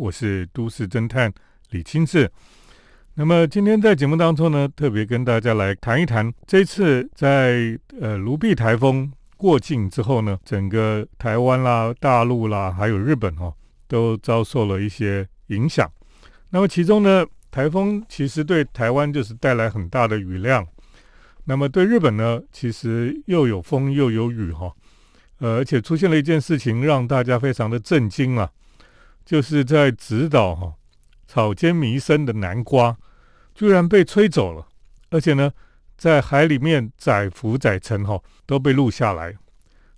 我是都市侦探李清志。那么今天在节目当中呢，特别跟大家来谈一谈，这次在呃卢碧台风过境之后呢，整个台湾啦、大陆啦，还有日本哦，都遭受了一些影响。那么其中呢，台风其实对台湾就是带来很大的雨量，那么对日本呢，其实又有风又有雨哈。呃，而且出现了一件事情，让大家非常的震惊啊，就是在直岛哈草间弥生的南瓜居然被吹走了，而且呢，在海里面载浮载沉哈都被录下来，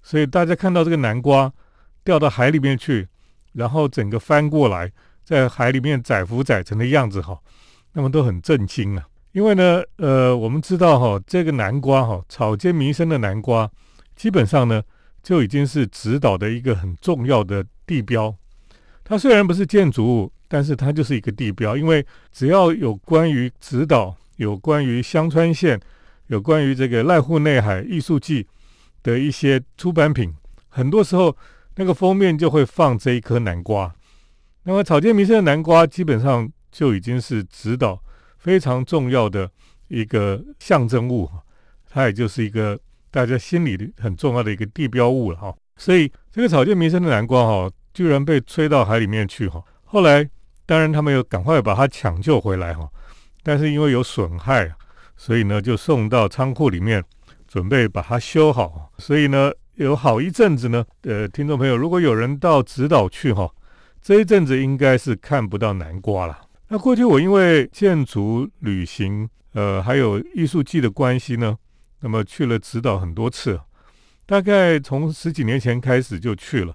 所以大家看到这个南瓜掉到海里面去，然后整个翻过来在海里面载浮载沉的样子哈，那么都很震惊啊，因为呢，呃，我们知道哈这个南瓜哈草间弥生的南瓜基本上呢。就已经是直岛的一个很重要的地标。它虽然不是建筑物，但是它就是一个地标。因为只要有关于直岛、有关于香川县、有关于这个濑户内海艺术季的一些出版品，很多时候那个封面就会放这一颗南瓜。那么草间弥生的南瓜基本上就已经是直岛非常重要的一个象征物，它也就是一个。大家心里的很重要的一个地标物了哈，所以这个草间弥生的南瓜哈，居然被吹到海里面去哈。后来当然他们又赶快把它抢救回来哈，但是因为有损害，所以呢就送到仓库里面，准备把它修好。所以呢有好一阵子呢，呃，听众朋友，如果有人到直岛去哈，这一阵子应该是看不到南瓜了。那过去我因为建筑、旅行，呃，还有艺术季的关系呢。那么去了直岛很多次，大概从十几年前开始就去了，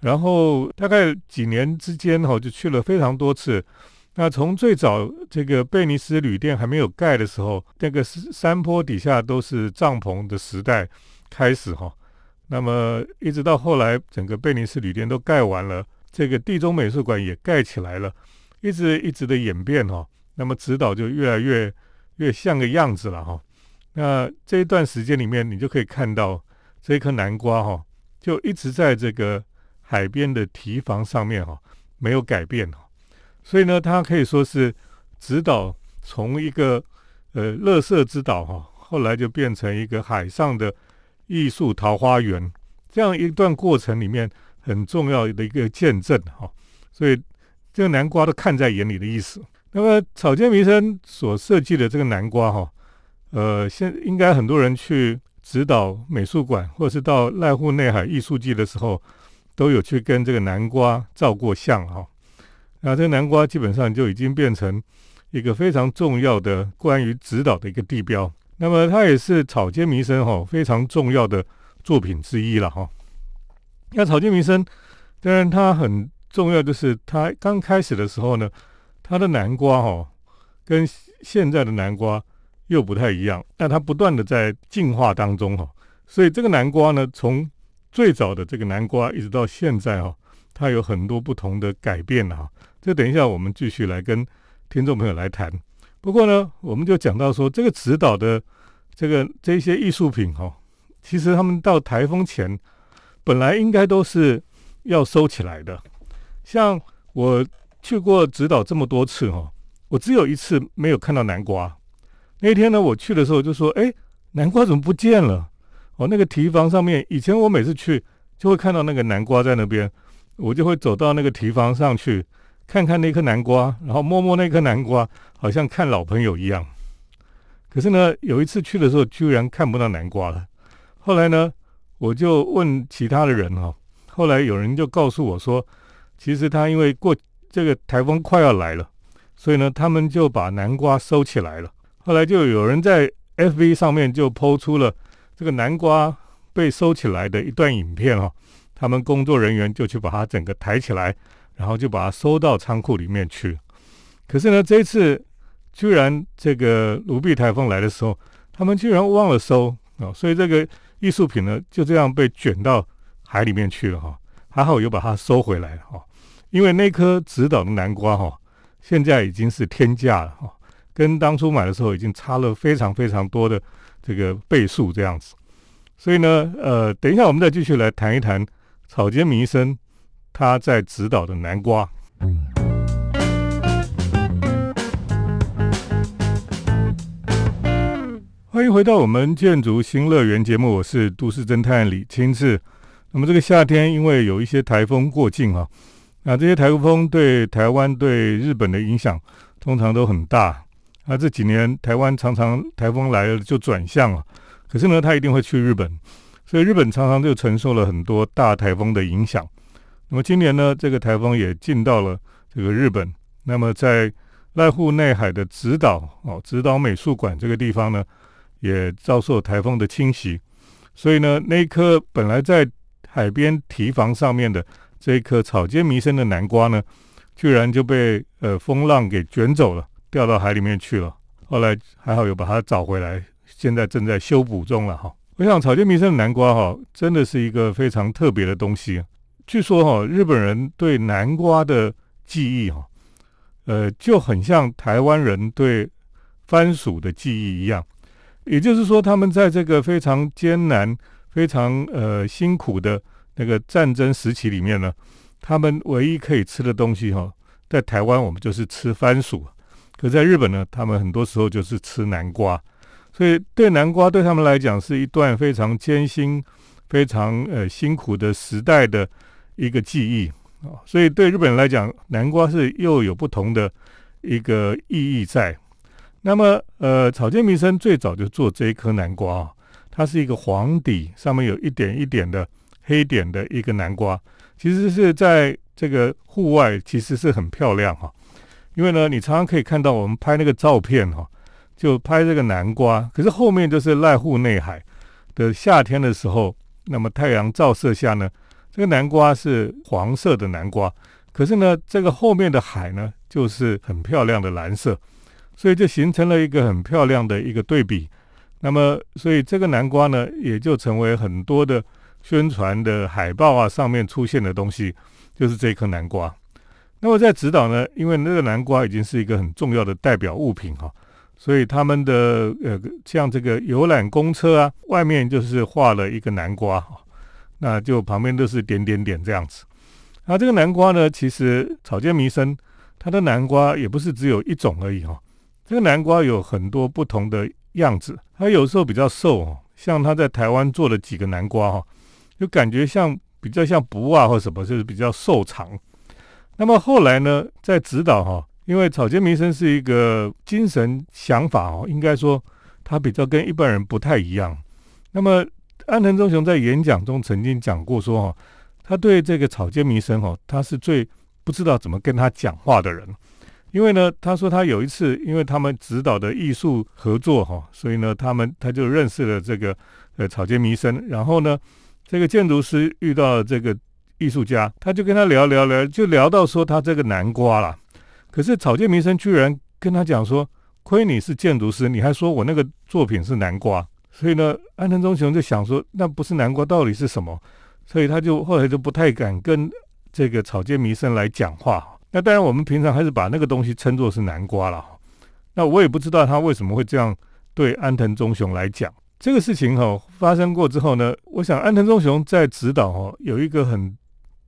然后大概几年之间哈就去了非常多次。那从最早这个贝尼斯旅店还没有盖的时候，那个山坡底下都是帐篷的时代开始哈，那么一直到后来整个贝尼斯旅店都盖完了，这个地中美术馆也盖起来了，一直一直的演变哈，那么直岛就越来越越像个样子了哈。那这一段时间里面，你就可以看到这一颗南瓜哈，就一直在这个海边的堤防上面哈，没有改变哈。所以呢，它可以说是直岛从一个呃乐色之岛哈，后来就变成一个海上的艺术桃花源，这样一段过程里面很重要的一个见证哈。所以这个南瓜都看在眼里的意思。那么草间弥生所设计的这个南瓜哈。呃，现应该很多人去指导美术馆，或者是到濑户内海艺术季的时候，都有去跟这个南瓜照过相哈。那这个南瓜基本上就已经变成一个非常重要的关于指导的一个地标。那么它也是草间弥生哈非常重要的作品之一了哈。那草间弥生当然它很重要，就是它刚开始的时候呢，它的南瓜哈跟现在的南瓜。又不太一样，那它不断的在进化当中哈，所以这个南瓜呢，从最早的这个南瓜一直到现在哈，它有很多不同的改变哈。这等一下我们继续来跟听众朋友来谈。不过呢，我们就讲到说，这个指导的这个这些艺术品哈，其实他们到台风前本来应该都是要收起来的。像我去过指导这么多次哈，我只有一次没有看到南瓜。那天呢，我去的时候就说：“哎，南瓜怎么不见了？哦，那个提防上面，以前我每次去就会看到那个南瓜在那边，我就会走到那个提防上去看看那颗南瓜，然后摸摸那颗南瓜，好像看老朋友一样。可是呢，有一次去的时候，居然看不到南瓜了。后来呢，我就问其他的人哈，后来有人就告诉我说，其实他因为过这个台风快要来了，所以呢，他们就把南瓜收起来了。”后来就有人在 FV 上面就抛出了这个南瓜被收起来的一段影片哈，他们工作人员就去把它整个抬起来，然后就把它收到仓库里面去。可是呢，这次居然这个卢碧台风来的时候，他们居然忘了收啊，所以这个艺术品呢就这样被卷到海里面去了哈。还好有把它收回来哈，因为那颗直岛的南瓜哈，现在已经是天价了哈。跟当初买的时候已经差了非常非常多的这个倍数这样子。所以呢呃等一下我们再继续来谈一谈草间弥生他在指导的南瓜。欢迎回到我们建筑新乐园节目我是都市侦探李清志。那么这个夏天因为有一些台风过境啊那这些台风对台湾对日本的影响通常都很大那这几年台湾常常台风来了就转向了，可是呢，它一定会去日本，所以日本常常就承受了很多大台风的影响。那么今年呢，这个台风也进到了这个日本。那么在濑户内海的直岛哦，直岛美术馆这个地方呢，也遭受台风的侵袭，所以呢，那一颗本来在海边堤防上面的这一颗草间弥生的南瓜呢，居然就被呃风浪给卷走了，掉到海里面去了。后来还好有把它找回来，现在正在修补中了哈。我想草间弥生的南瓜哈，真的是一个非常特别的东西。据说哈，日本人对南瓜的记忆哈。呃，就很像台湾人对番薯的记忆一样，也就是说，他们在这个非常艰难、非常呃辛苦的那个战争时期里面呢，他们唯一可以吃的东西哈，在台湾我们就是吃番薯，可在日本呢，他们很多时候就是吃南瓜，所以对南瓜对他们来讲是一段非常艰辛、非常呃辛苦的时代的一个记忆啊。所以对日本人来讲，南瓜是又有不同的一个意义在。那么，呃，草间弥生最早就做这一颗南瓜啊，它是一个黄底，上面有一点一点的黑点的一个南瓜。其实是在这个户外，其实是很漂亮哈。因为呢，你常常可以看到我们拍那个照片哈，就拍这个南瓜，可是后面就是濑户内海的夏天的时候，那么太阳照射下呢。这个南瓜是黄色的南瓜，可是呢，这个后面的海呢，就是很漂亮的蓝色，所以就形成了一个很漂亮的一个对比。那么，所以这个南瓜呢，也就成为很多的宣传的海报啊上面出现的东西，就是这颗南瓜。那么在指导呢，因为那个南瓜已经是一个很重要的代表物品哈，所以他们的呃，像这个游览公车啊，外面就是画了一个南瓜哈。那就旁边都是点点点这样子，那这个南瓜呢，其实草间弥生它的南瓜也不是只有一种而已哈，这个南瓜有很多不同的样子，它有时候比较瘦哦，像他在台湾做了几个南瓜哈，就感觉像比较像不啊或什么，就是比较瘦长。那么后来呢，在指导哈，因为草间弥生是一个精神想法哦，应该说他比较跟一般人不太一样，那么。安藤忠雄在演讲中曾经讲过说：“哈，他对这个草间弥生哈，他是最不知道怎么跟他讲话的人。因为呢，他说他有一次，因为他们指导的艺术合作哈，所以呢，他们他就认识了这个呃草间弥生。然后呢，这个建筑师遇到这个艺术家，他就跟他聊聊聊，就聊到说他这个南瓜了。可是草间弥生居然跟他讲说：亏你是建筑师，你还说我那个作品是南瓜。”所以呢，安藤忠雄就想说，那不是南瓜到底是什么？所以他就后来就不太敢跟这个草间弥生来讲话。那当然，我们平常还是把那个东西称作是南瓜了。那我也不知道他为什么会这样对安藤忠雄来讲这个事情哈。发生过之后呢，我想安藤忠雄在指导哈有一个很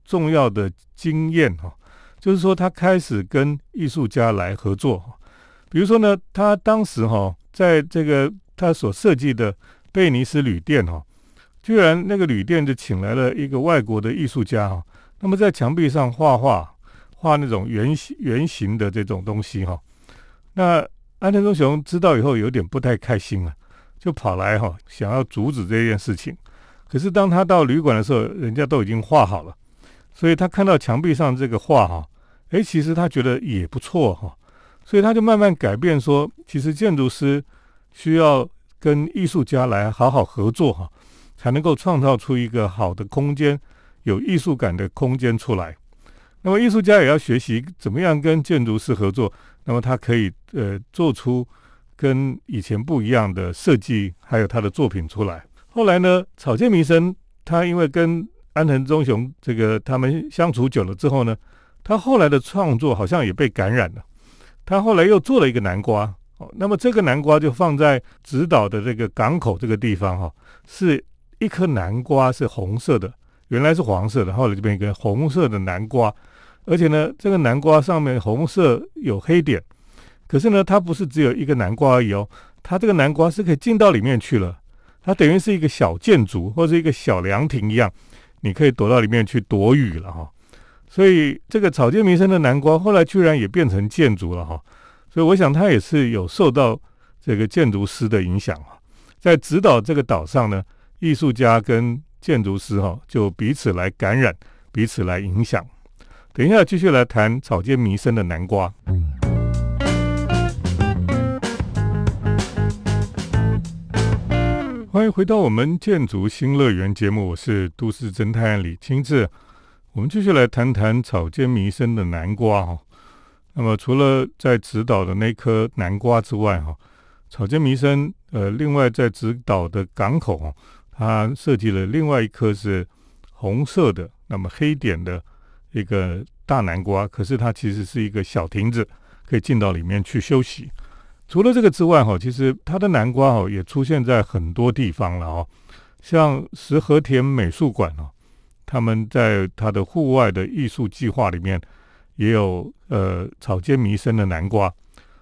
重要的经验哈，就是说他开始跟艺术家来合作。比如说呢，他当时哈在这个。他所设计的贝尼斯旅店哈，居然那个旅店就请来了一个外国的艺术家哈，那么在墙壁上画画，画那种圆形圆形的这种东西哈。那安藤忠雄知道以后有点不太开心了，就跑来哈想要阻止这件事情。可是当他到旅馆的时候，人家都已经画好了，所以他看到墙壁上这个画哈，诶，其实他觉得也不错哈，所以他就慢慢改变说，其实建筑师。需要跟艺术家来好好合作哈，才能够创造出一个好的空间，有艺术感的空间出来。那么艺术家也要学习怎么样跟建筑师合作，那么他可以呃做出跟以前不一样的设计，还有他的作品出来。后来呢，草间弥生他因为跟安藤忠雄这个他们相处久了之后呢，他后来的创作好像也被感染了。他后来又做了一个南瓜。哦，那么这个南瓜就放在直岛的这个港口这个地方哈，是一颗南瓜是红色的，原来是黄色的，后来就变一个红色的南瓜，而且呢，这个南瓜上面红色有黑点，可是呢，它不是只有一个南瓜而已哦，它这个南瓜是可以进到里面去了，它等于是一个小建筑或者一个小凉亭一样，你可以躲到里面去躲雨了哈。所以这个草间弥生的南瓜后来居然也变成建筑了哈。所以我想他也是有受到这个建筑师的影响啊，在指导这个岛上呢，艺术家跟建筑师哈就彼此来感染，彼此来影响。等一下继续来谈草间弥生的南瓜。欢迎回到我们建筑新乐园节目，我是都市侦探李清志。我们继续来谈谈草间弥生的南瓜哈。那么除了在指导的那颗南瓜之外哈，草间弥生呃，另外在指导的港口哈，他设计了另外一颗是红色的，那么黑点的一个大南瓜，可是它其实是一个小亭子，可以进到里面去休息。除了这个之外，哈，其实它的南瓜哈也出现在很多地方了哦，像石河田美术馆哦，他们在他的户外的艺术计划里面也有呃草间弥生的南瓜，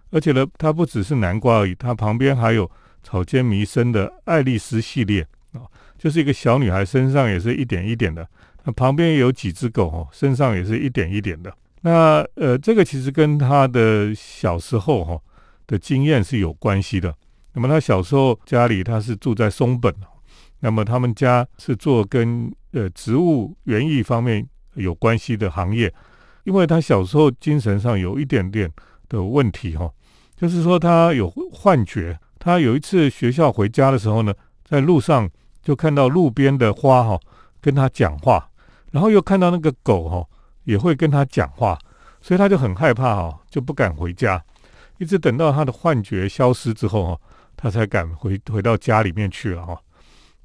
而且呢，它不只是南瓜而已，它旁边还有草间弥生的爱丽丝系列啊，就是一个小女孩身上也是一点一点的，那旁边也有几只狗哦，身上也是一点一点的。那呃，这个其实跟他的小时候哈。的经验是有关系的。那么他小时候家里他是住在松本，那么他们家是做跟呃植物园艺方面有关系的行业。因为他小时候精神上有一点点的问题哈，就是说他有幻觉。他有一次学校回家的时候呢，在路上就看到路边的花哈跟他讲话，然后又看到那个狗哈也会跟他讲话，所以他就很害怕哈，就不敢回家。一直等到他的幻觉消失之后哈，他才敢回回到家里面去了哈。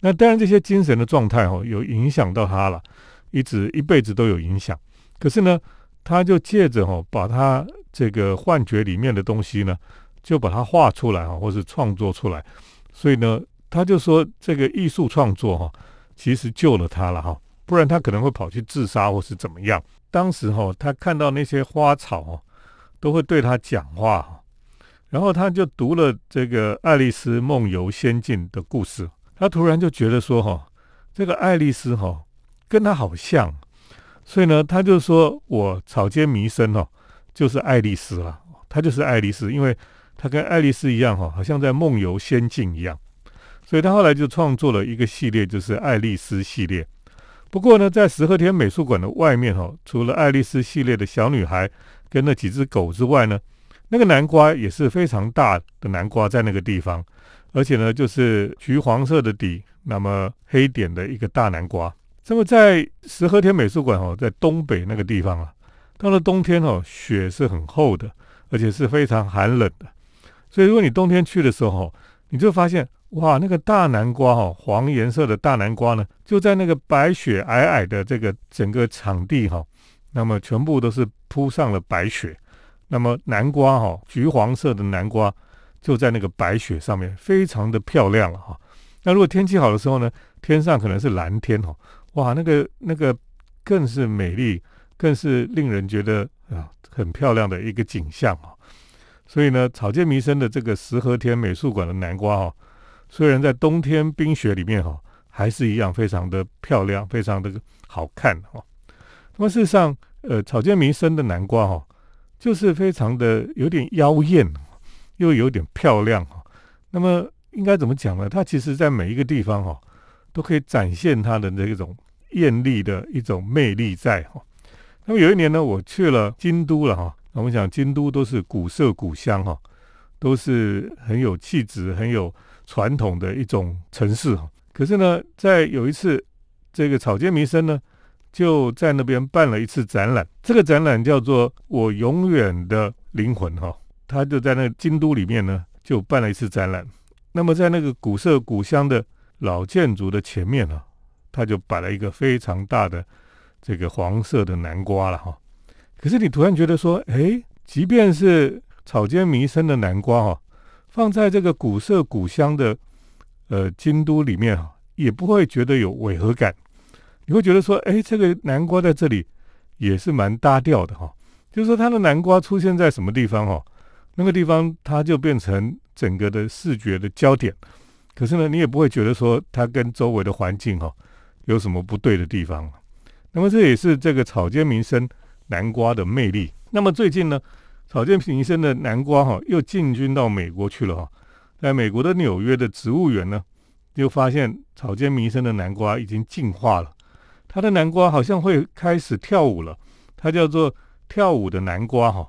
那当然这些精神的状态哈，有影响到他了，一直一辈子都有影响。可是呢，他就借着哈，把他这个幻觉里面的东西呢，就把它画出来哈，或是创作出来。所以呢，他就说这个艺术创作哈，其实救了他了哈，不然他可能会跑去自杀或是怎么样。当时哈，他看到那些花草哦，都会对他讲话。然后他就读了这个《爱丽丝梦游仙境》的故事，他突然就觉得说：“哈，这个爱丽丝哈跟他好像，所以呢，他就说我草间弥生哦，就是爱丽丝了，他就是爱丽丝，因为他跟爱丽丝一样哈，好像在梦游仙境一样，所以他后来就创作了一个系列，就是爱丽丝系列。不过呢，在石河天美术馆的外面哈，除了爱丽丝系列的小女孩跟那几只狗之外呢。”那个南瓜也是非常大的南瓜，在那个地方，而且呢，就是橘黄色的底，那么黑点的一个大南瓜。那么在石河田美术馆哦，在东北那个地方啊，到了冬天哦，雪是很厚的，而且是非常寒冷的。所以如果你冬天去的时候，你就发现哇，那个大南瓜哈，黄颜色的大南瓜呢，就在那个白雪皑皑的这个整个场地哈，那么全部都是铺上了白雪。那么南瓜哈，橘黄色的南瓜就在那个白雪上面，非常的漂亮了哈。那如果天气好的时候呢，天上可能是蓝天哈，哇，那个那个更是美丽，更是令人觉得啊很漂亮的一个景象啊。所以呢，草间弥生的这个石河田美术馆的南瓜哈，虽然在冬天冰雪里面哈，还是一样非常的漂亮，非常的好看哈。那么事实上，呃，草间弥生的南瓜哈。就是非常的有点妖艳，又有点漂亮哈。那么应该怎么讲呢？它其实在每一个地方哈，都可以展现它的那种艳丽的一种魅力在哈。那么有一年呢，我去了京都了哈。我们讲京都都是古色古香哈，都是很有气质、很有传统的一种城市哈。可是呢，在有一次这个草间弥生呢。就在那边办了一次展览，这个展览叫做《我永远的灵魂》哈，他就在那京都里面呢，就办了一次展览。那么在那个古色古香的老建筑的前面呢，他就摆了一个非常大的这个黄色的南瓜了哈。可是你突然觉得说，哎，即便是草间弥生的南瓜哈，放在这个古色古香的呃京都里面哈，也不会觉得有违和感。你会觉得说，哎，这个南瓜在这里也是蛮搭调的哈。就是说，它的南瓜出现在什么地方哈，那个地方它就变成整个的视觉的焦点。可是呢，你也不会觉得说它跟周围的环境哈有什么不对的地方。那么这也是这个草间弥生南瓜的魅力。那么最近呢，草间弥生的南瓜哈又进军到美国去了哈，在美国的纽约的植物园呢，又发现草间弥生的南瓜已经进化了，它的南瓜好像会开始跳舞了，它叫做跳舞的南瓜哈。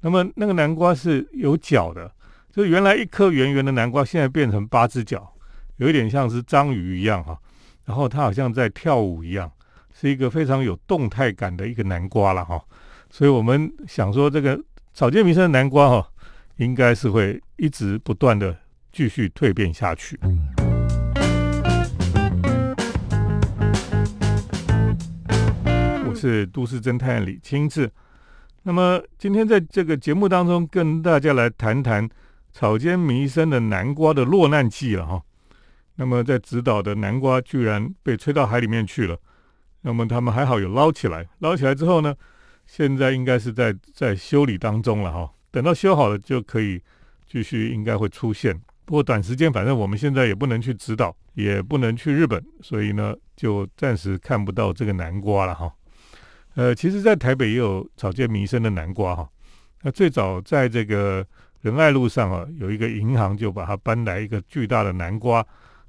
那么那个南瓜是有脚的，就原来一颗圆圆的南瓜，现在变成八只脚，有一点像是章鱼一样哈。然后它好像在跳舞一样，是一个非常有动态感的一个南瓜了哈。所以我们想说，这个草间弥生的南瓜哈，应该是会一直不断的继续蜕变下去。是都市侦探李清志。那么今天在这个节目当中，跟大家来谈谈草间弥生的南瓜的落难记了哈。那么在指导的南瓜居然被吹到海里面去了，那么他们还好有捞起来，捞起来之后呢，现在应该是在在修理当中了哈。等到修好了就可以继续，应该会出现。不过短时间，反正我们现在也不能去指导，也不能去日本，所以呢，就暂时看不到这个南瓜了哈。呃，其实，在台北也有草芥弥生的南瓜哈。那最早在这个仁爱路上啊，有一个银行就把它搬来一个巨大的南瓜，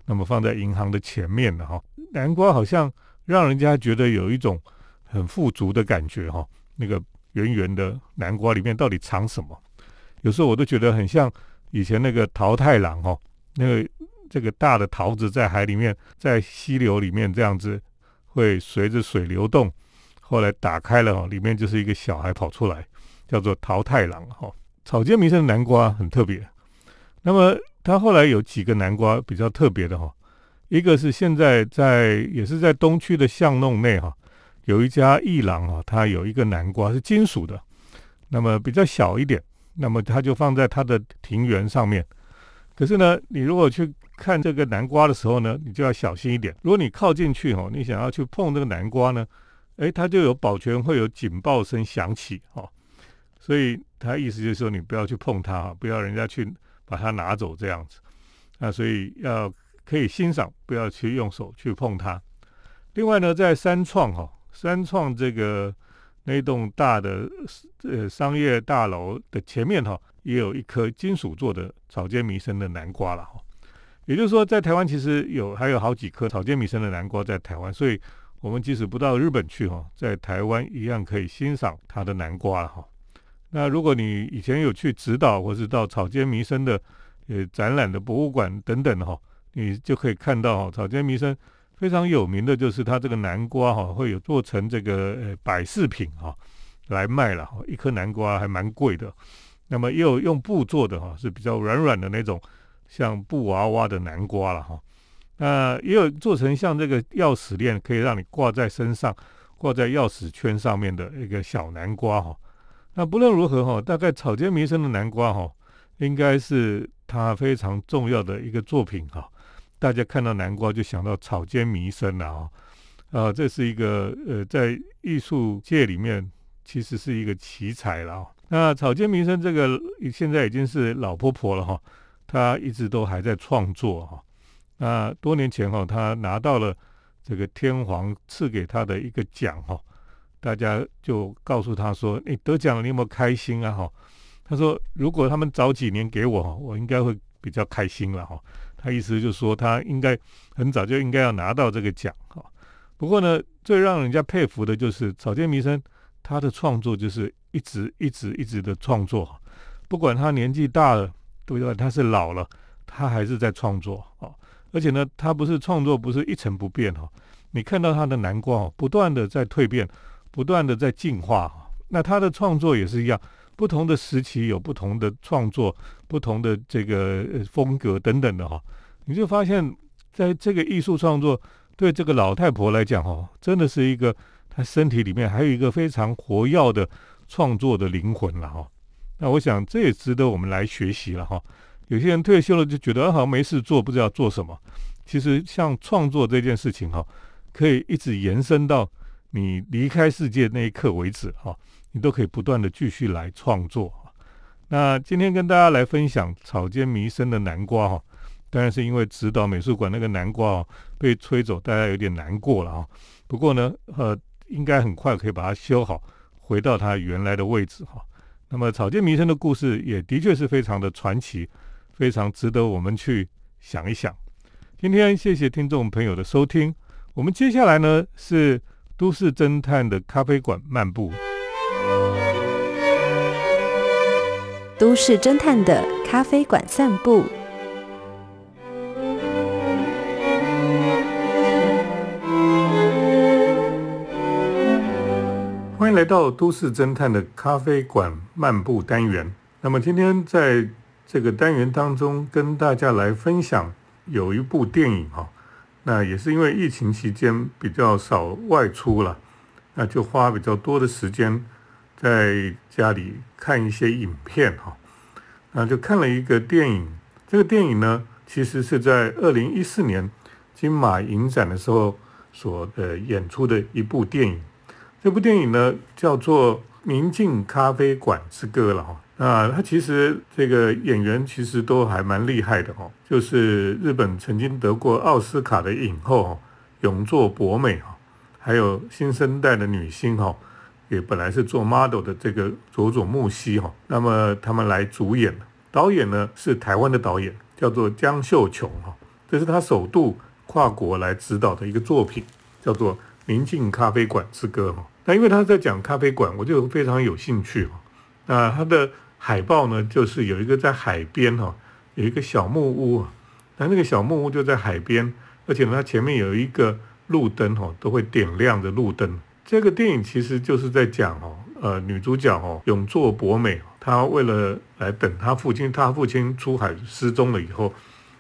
那么放在银行的前面的哈。南瓜好像让人家觉得有一种很富足的感觉哈。那个圆圆的南瓜里面到底藏什么？有时候我都觉得很像以前那个桃太郎哈，那个这个大的桃子在海里面，在溪流里面这样子会随着水流动。后来打开了哈，里面就是一个小孩跑出来，叫做桃太郎哈。草间弥生的南瓜很特别，那么他后来有几个南瓜比较特别的哈，一个是现在在也是在东区的巷弄内哈，有一家艺廊啊，它有一个南瓜是金属的，那么比较小一点，那么它就放在它的庭园上面。可是呢，你如果去看这个南瓜的时候呢，你就要小心一点。如果你靠近去哦，你想要去碰这个南瓜呢？哎，它就有保全会有警报声响起哈，所以他意思就是说你不要去碰它哈，不要人家去把它拿走这样子，那所以要可以欣赏，不要去用手去碰它。另外呢，在三创哈，三创这个那栋大的呃商业大楼的前面哈，也有一颗金属做的草间弥生的南瓜了哈。也就是说，在台湾其实有还有好几颗草间弥生的南瓜在台湾，所以。我们即使不到日本去哈，在台湾一样可以欣赏它的南瓜哈。那如果你以前有去指导，或是到草间弥生的呃展览的博物馆等等哈，你就可以看到哈，草间弥生非常有名的就是它这个南瓜哈，会有做成这个呃摆饰品哈来卖了哈。一颗南瓜还蛮贵的，那么也有用布做的哈，是比较软软的那种像布娃娃的南瓜了哈。那也有做成像这个钥匙链，可以让你挂在身上，挂在钥匙圈上面的一个小南瓜哈。那不论如何哈，大概草间弥生的南瓜哈，应该是他非常重要的一个作品哈。大家看到南瓜就想到草间弥生了啊，啊，这是一个呃，在艺术界里面其实是一个奇才了。那草间弥生这个现在已经是老婆婆了哈，她一直都还在创作哈。那多年前哈，他拿到了这个天皇赐给他的一个奖哈，大家就告诉他说：“你得奖了，你有没有开心啊？”哈，他说：“如果他们早几年给我，我应该会比较开心了。”哈，他意思就是说，他应该很早就应该要拿到这个奖哈。不过呢，最让人家佩服的就是草间弥生，他的创作就是一直一直一直的创作，不管他年纪大了，对不对？他是老了，他还是在创作啊。而且呢，他不是创作，不是一成不变哈。你看到他的南瓜哦，不断的在蜕变，不断的在进化哈。那他的创作也是一样，不同的时期有不同的创作，不同的这个风格等等的哈。你就发现，在这个艺术创作对这个老太婆来讲哈，真的是一个她身体里面还有一个非常活跃的创作的灵魂了哈。那我想这也值得我们来学习了哈。有些人退休了就觉得好像没事做，不知道做什么。其实像创作这件事情哈，可以一直延伸到你离开世界那一刻为止哈，你都可以不断的继续来创作。那今天跟大家来分享草间弥生的南瓜哈，当然是因为指导美术馆那个南瓜哦被吹走，大家有点难过了哈。不过呢，呃，应该很快可以把它修好，回到它原来的位置哈。那么草间弥生的故事也的确是非常的传奇，非常值得我们去想一想。今天谢谢听众朋友的收听，我们接下来呢是都市侦探的咖啡馆漫步。都市侦探的咖啡馆散步。欢迎来到都市侦探的咖啡馆漫步单元。那么今天在这个单元当中，跟大家来分享有一部电影哈。那也是因为疫情期间比较少外出了，那就花比较多的时间。在家里看一些影片哈，那就看了一个电影。这个电影呢，其实是在二零一四年金马影展的时候所呃演出的一部电影。这部电影呢叫做《明镜咖啡馆之歌》了哈。那他其实这个演员其实都还蛮厉害的哦，就是日本曾经得过奥斯卡的影后永作博美哈，还有新生代的女星哈。也本来是做 model 的这个佐佐木希哈，那么他们来主演导演呢是台湾的导演，叫做江秀琼哈，这是他首度跨国来指导的一个作品，叫做《宁静咖啡馆之歌》哈。那因为他在讲咖啡馆，我就非常有兴趣哈。那他的海报呢，就是有一个在海边哈，有一个小木屋啊，那那个小木屋就在海边，而且呢，它前面有一个路灯哈，都会点亮的路灯。这个电影其实就是在讲哦，呃，女主角哦，永作博美，她为了来等她父亲，她父亲出海失踪了以后，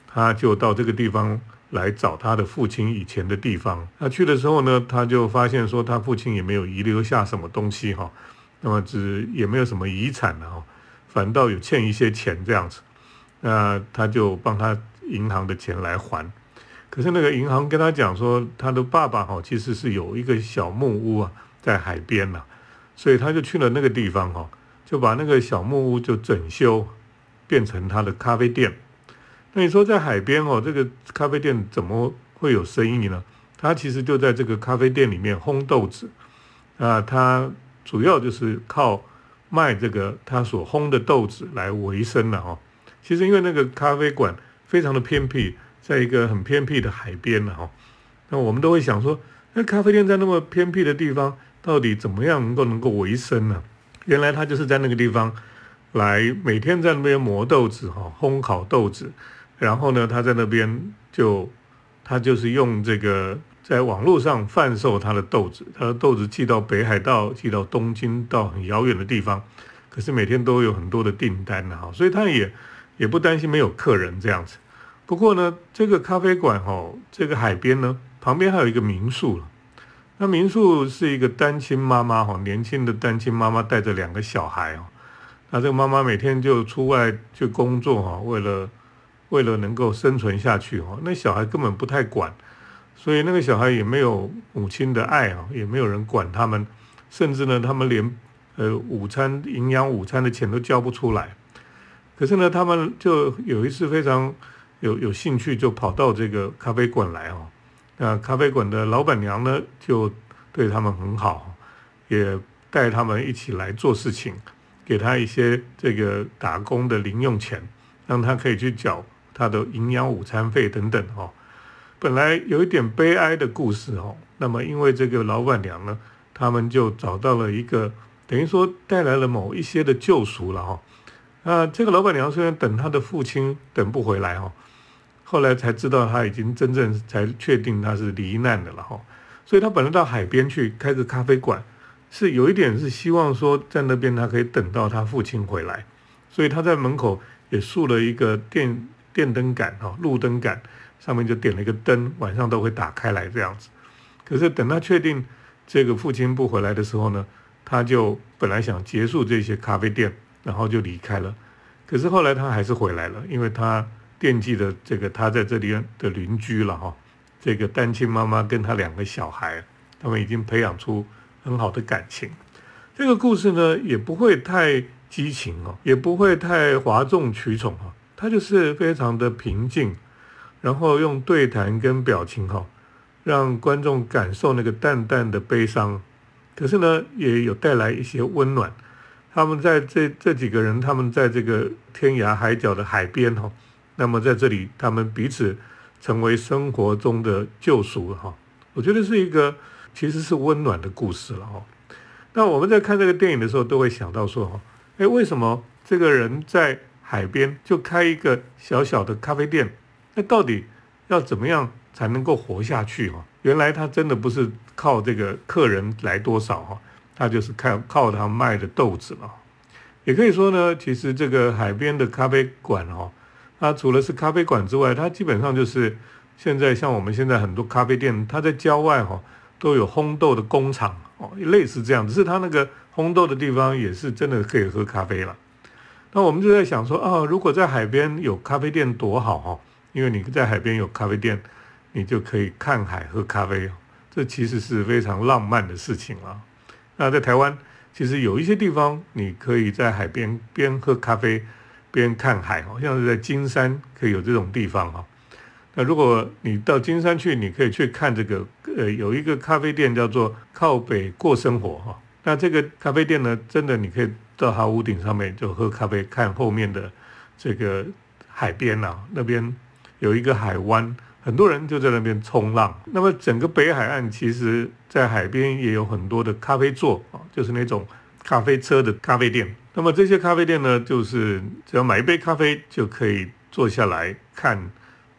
她就到这个地方来找她的父亲以前的地方。那去的时候呢，她就发现说，她父亲也没有遗留下什么东西哈，那么只也没有什么遗产了哈，反倒有欠一些钱这样子。那他就帮他银行的钱来还。可是那个银行跟他讲说，他的爸爸哈其实是有一个小木屋啊，在海边呐，所以他就去了那个地方哈，就把那个小木屋就整修，变成他的咖啡店。那你说在海边哦，这个咖啡店怎么会有生意呢？他其实就在这个咖啡店里面烘豆子啊，他主要就是靠卖这个他所烘的豆子来维生了哈。其实因为那个咖啡馆非常的偏僻。在一个很偏僻的海边了哈，那我们都会想说，那咖啡店在那么偏僻的地方，到底怎么样能够能够维生呢？原来他就是在那个地方来每天在那边磨豆子哈，烘烤豆子，然后呢，他在那边就他就是用这个在网络上贩售他的豆子，他的豆子寄到北海道，寄到东京，到很遥远的地方，可是每天都有很多的订单呢哈，所以他也也不担心没有客人这样子。不过呢，这个咖啡馆哈，这个海边呢，旁边还有一个民宿。那民宿是一个单亲妈妈哈，年轻的单亲妈妈带着两个小孩哦。那这个妈妈每天就出外去工作哈，为了为了能够生存下去哈，那小孩根本不太管，所以那个小孩也没有母亲的爱啊，也没有人管他们，甚至呢，他们连呃午餐营养午餐的钱都交不出来。可是呢，他们就有一次非常。有有兴趣就跑到这个咖啡馆来哦，那咖啡馆的老板娘呢就对他们很好，也带他们一起来做事情，给他一些这个打工的零用钱，让他可以去缴他的营养午餐费等等哦。本来有一点悲哀的故事哦，那么因为这个老板娘呢，他们就找到了一个等于说带来了某一些的救赎了哈。那这个老板娘虽然等她的父亲等不回来哈。后来才知道他已经真正才确定他是罹难的了哈，所以他本来到海边去开个咖啡馆，是有一点是希望说在那边他可以等到他父亲回来，所以他在门口也竖了一个电电灯杆哈，路灯杆上面就点了一个灯，晚上都会打开来这样子。可是等他确定这个父亲不回来的时候呢，他就本来想结束这些咖啡店，然后就离开了。可是后来他还是回来了，因为他。惦记的这个他在这里的邻居了哈，这个单亲妈妈跟他两个小孩，他们已经培养出很好的感情。这个故事呢也不会太激情哦，也不会太哗众取宠哈，它就是非常的平静，然后用对谈跟表情哈，让观众感受那个淡淡的悲伤，可是呢，也有带来一些温暖。他们在这这几个人，他们在这个天涯海角的海边哈，那么在这里，他们彼此成为生活中的救赎哈。我觉得是一个其实是温暖的故事了哈。那我们在看这个电影的时候，都会想到说哈。哎，为什么这个人在海边就开一个小小的咖啡店？那到底要怎么样才能够活下去？哈，原来他真的不是靠这个客人来多少哈，他就是靠靠他卖的豆子了。也可以说呢，其实这个海边的咖啡馆哈，它除了是咖啡馆之外，它基本上就是现在像我们现在很多咖啡店，它在郊外哈都有烘豆的工厂哦，类似这样，只是它那个。烘豆的地方也是真的可以喝咖啡了。那我们就在想说啊，如果在海边有咖啡店多好哈！因为你在海边有咖啡店，你就可以看海喝咖啡，这其实是非常浪漫的事情啊。那在台湾，其实有一些地方你可以在海边边喝咖啡边看海，好像是在金山可以有这种地方哈。那如果你到金山去，你可以去看这个呃，有一个咖啡店叫做靠北过生活哈。那这个咖啡店呢，真的你可以到它屋顶上面就喝咖啡，看后面的这个海边呐，那边有一个海湾，很多人就在那边冲浪。那么整个北海岸其实，在海边也有很多的咖啡座啊，就是那种咖啡车的咖啡店。那么这些咖啡店呢，就是只要买一杯咖啡就可以坐下来看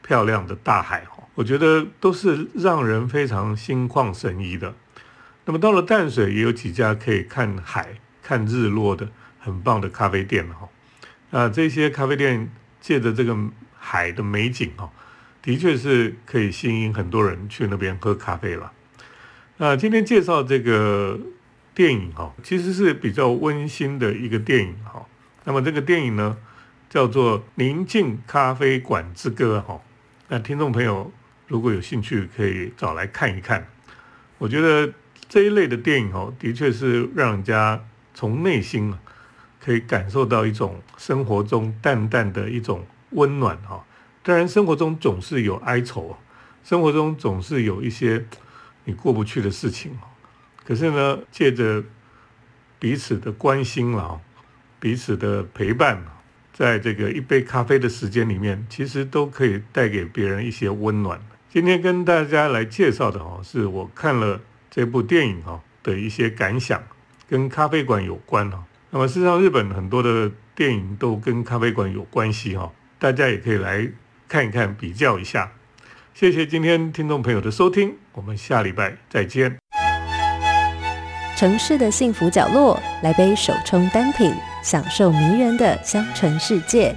漂亮的大海。我觉得都是让人非常心旷神怡的。那么到了淡水，也有几家可以看海、看日落的很棒的咖啡店哈。啊，这些咖啡店借着这个海的美景哈，的确是可以吸引很多人去那边喝咖啡了。那今天介绍这个电影哈，其实是比较温馨的一个电影哈。那么这个电影呢，叫做《宁静咖啡馆之歌》哈。那听众朋友如果有兴趣，可以找来看一看。我觉得。这一类的电影哦，的确是让人家从内心，可以感受到一种生活中淡淡的一种温暖哈。当然，生活中总是有哀愁，生活中总是有一些你过不去的事情可是呢，借着彼此的关心了，彼此的陪伴，在这个一杯咖啡的时间里面，其实都可以带给别人一些温暖。今天跟大家来介绍的哈，是我看了。这部电影哈的一些感想，跟咖啡馆有关哈。那么事实上，日本很多的电影都跟咖啡馆有关系哈。大家也可以来看一看，比较一下。谢谢今天听众朋友的收听，我们下礼拜再见。城市的幸福角落，来杯手冲单品，享受迷人的香醇世界。